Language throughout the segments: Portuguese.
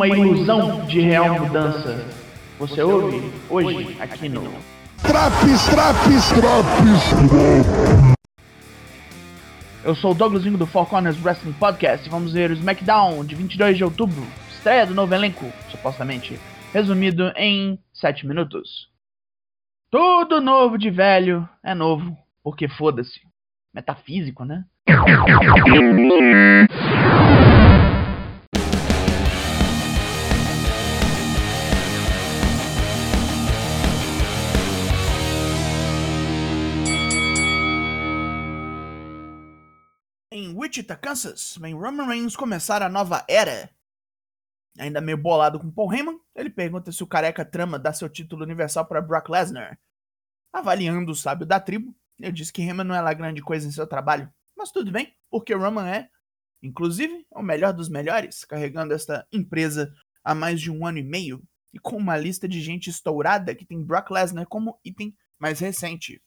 uma ilusão de real mudança. Você ouve hoje aqui no Traps, traps, traps. Eu sou o Douglasinho do Four Corners Wrestling Podcast e vamos ver o SmackDown de 22 de outubro, estreia do novo elenco, supostamente, resumido em 7 minutos. Tudo novo de velho é novo, porque foda-se. Metafísico, né? Em Wichita, Kansas, vem Roman Reigns começar a nova era. Ainda meio bolado com Paul Heyman, ele pergunta se o careca trama dar seu título universal para Brock Lesnar. Avaliando o sábio da tribo, eu disse que Heyman não é lá grande coisa em seu trabalho, mas tudo bem, porque Roman é, inclusive, o melhor dos melhores, carregando esta empresa há mais de um ano e meio e com uma lista de gente estourada que tem Brock Lesnar como item mais recente.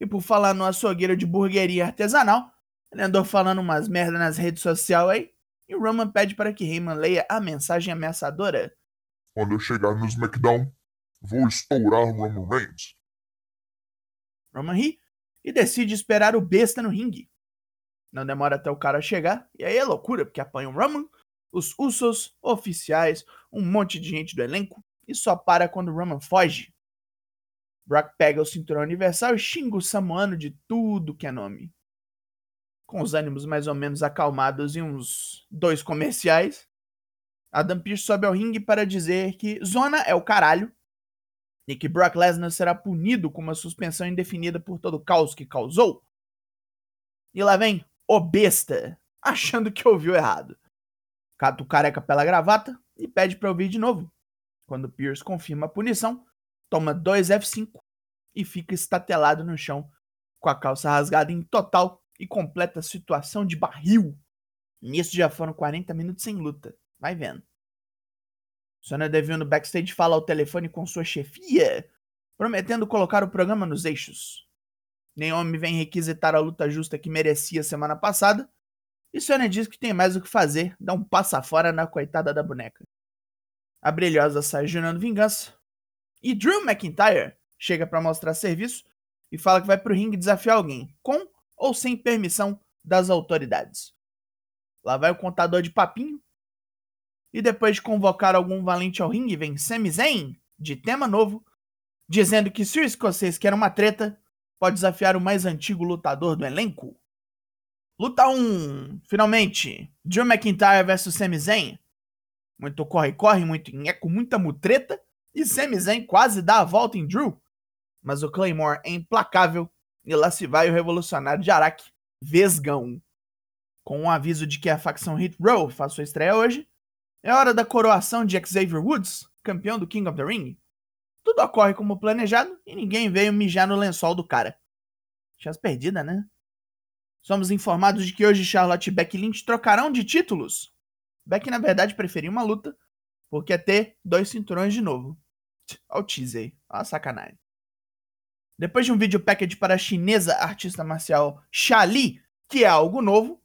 E por falar no açougueiro de burgueria artesanal, ele andou falando umas merda nas redes sociais aí, e o Roman pede para que Heyman leia a mensagem ameaçadora. Quando eu chegar no SmackDown, vou estourar Roman Reigns. Roman ri e decide esperar o besta no ringue. Não demora até o cara chegar, e aí é loucura, porque apanha o Roman, os Usos, oficiais, um monte de gente do elenco, e só para quando o Roman foge. Brock pega o cinturão universal e xinga o samoano de tudo que é nome. Com os ânimos mais ou menos acalmados e uns dois comerciais, Adam Pearce sobe ao ringue para dizer que Zona é o caralho e que Brock Lesnar será punido com uma suspensão indefinida por todo o caos que causou. E lá vem o besta, achando que ouviu errado. Cata o careca pela gravata e pede para ouvir de novo. Quando Pierce confirma a punição, toma dois F5 e fica estatelado no chão, com a calça rasgada em total e completa situação de barril. Nisso já foram 40 minutos sem luta. Vai vendo. Sonya Deville no backstage fala ao telefone com sua chefia, prometendo colocar o programa nos eixos. Naomi vem requisitar a luta justa que merecia semana passada, e Sonya diz que tem mais o que fazer, dá um passa fora na coitada da boneca. A brilhosa sai jurando vingança, e Drew McIntyre chega para mostrar serviço e fala que vai pro ringue desafiar alguém, com ou sem permissão das autoridades. Lá vai o contador de papinho. E depois de convocar algum valente ao ringue, vem Sami Zayn, de tema novo, dizendo que se o escocês quer uma treta, pode desafiar o mais antigo lutador do elenco. Luta 1, finalmente, Drew McIntyre versus Sami Zayn. Muito corre-corre, muito nheco, muita mutreta, e Sami Zayn quase dá a volta em Drew. Mas o Claymore é implacável e lá se vai o revolucionário de Arak, Vesgão. Com um aviso de que a facção Hit Row faz sua estreia hoje, é hora da coroação de Xavier Woods, campeão do King of the Ring. Tudo ocorre como planejado e ninguém veio mijar no lençol do cara. Chance perdida, né? Somos informados de que hoje Charlotte e Becky Lynch trocarão de títulos. Becky, na verdade, preferia uma luta, porque é ter dois cinturões de novo. Olha o teaser aí. Olha a sacanagem. Depois de um vídeo package para a chinesa artista marcial Xali, que é algo novo,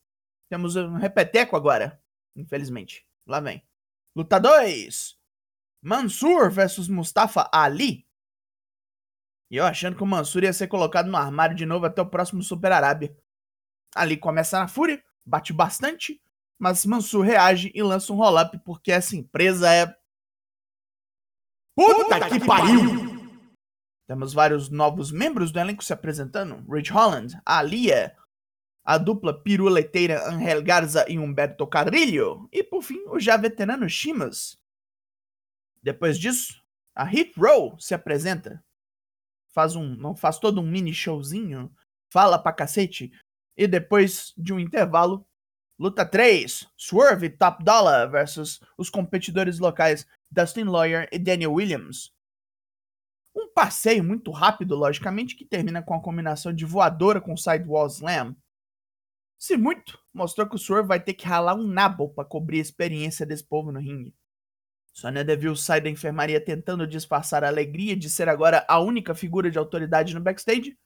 temos um repeteco agora, infelizmente. Lá vem. Luta 2. Mansur versus Mustafa Ali. E eu achando que o Mansur ia ser colocado no armário de novo até o próximo Super Arábia. Ali começa na fúria, bate bastante, mas Mansur reage e lança um roll-up porque essa empresa é. Puta, Puta que, que, pariu! pariu! Temos vários novos membros do elenco se apresentando: Rich Holland, Alia, a dupla piruleteira Angel Garza e Humberto Carrillo, e por fim o já veterano Shimas. Depois disso, a Hit Row se apresenta. Faz um, não faz todo um mini showzinho, fala pra cacete, e depois de um intervalo, luta 3, Swerve Top Dollar versus os competidores locais Dustin Lawyer e Daniel Williams. Um passeio muito rápido, logicamente, que termina com a combinação de voadora com sidewall slam. Se muito, mostrou que o Swerve vai ter que ralar um nabo para cobrir a experiência desse povo no ringue. Sonya Deville sai da enfermaria tentando disfarçar a alegria de ser agora a única figura de autoridade no backstage,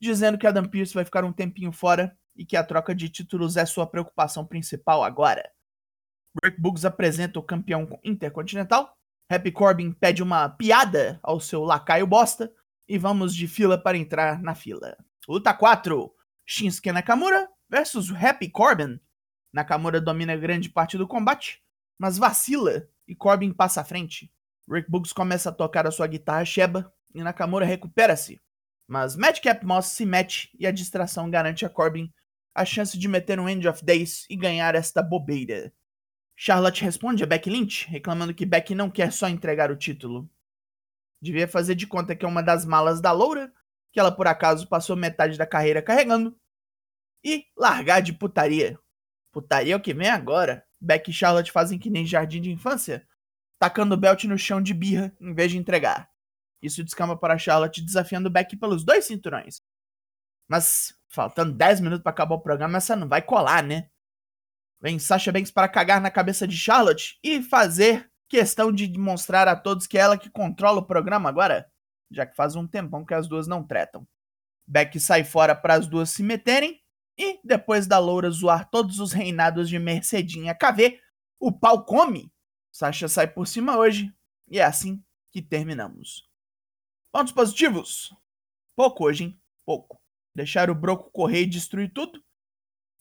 dizendo que Adam Pearce vai ficar um tempinho fora e que a troca de títulos é sua preocupação principal agora. Rick apresenta o campeão intercontinental. Happy Corbin pede uma piada ao seu lacaio bosta. E vamos de fila para entrar na fila. Luta 4. Shinsuke Nakamura versus Happy Corbin. Nakamura domina grande parte do combate, mas vacila e Corbin passa à frente. Rick Boogs começa a tocar a sua guitarra Sheba e Nakamura recupera-se. Mas Madcap Moss se mete e a distração garante a Corbin a chance de meter um End of Days e ganhar esta bobeira. Charlotte responde a Becky Lynch, reclamando que Becky não quer só entregar o título. Devia fazer de conta que é uma das malas da Loura, que ela por acaso passou metade da carreira carregando, e largar de putaria. Putaria é o que vem agora. Becky e Charlotte fazem que nem jardim de infância, tacando o belt no chão de birra em vez de entregar. Isso descamba para Charlotte desafiando Becky pelos dois cinturões. Mas, faltando 10 minutos para acabar o programa, essa não vai colar, né? Vem Sasha Banks para cagar na cabeça de Charlotte e fazer questão de demonstrar a todos que é ela que controla o programa agora, já que faz um tempão que as duas não tretam. Becky sai fora para as duas se meterem e, depois da loura zoar todos os reinados de Mercedinha KV, o pau come. Sasha sai por cima hoje e é assim que terminamos. Pontos positivos? Pouco hoje, hein? Pouco. Deixar o Broco correr e destruir tudo?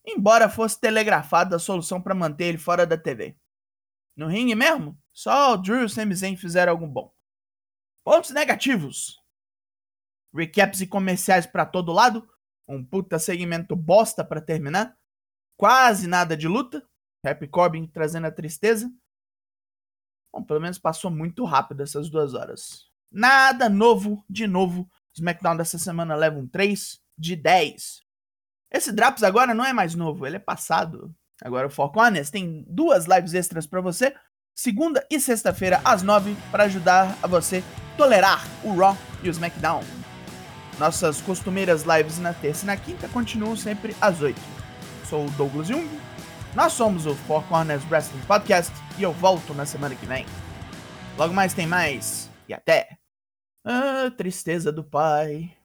Embora fosse telegrafada a solução para manter ele fora da TV. No ringue mesmo, só o Drew e o Sami Zayn fizeram algo bom. Pontos negativos. Recaps e comerciais para todo lado. Um puta segmento bosta para terminar. Quase nada de luta. Happy Corbin trazendo a tristeza. Bom, pelo menos passou muito rápido essas duas horas. Nada novo, de novo. SmackDown dessa semana leva um 3 de 10. Esse Drops agora não é mais novo, ele é passado. Agora o Four Corners tem duas lives extras para você, segunda e sexta-feira às 9, para ajudar a você tolerar o Raw e o SmackDown. Nossas costumeiras lives na terça e na quinta continuam sempre às 8. Sou o Douglas Jung, nós somos o Four Corners Wrestling Podcast e eu volto na semana que vem. Logo mais tem mais e até! Ah, tristeza do pai.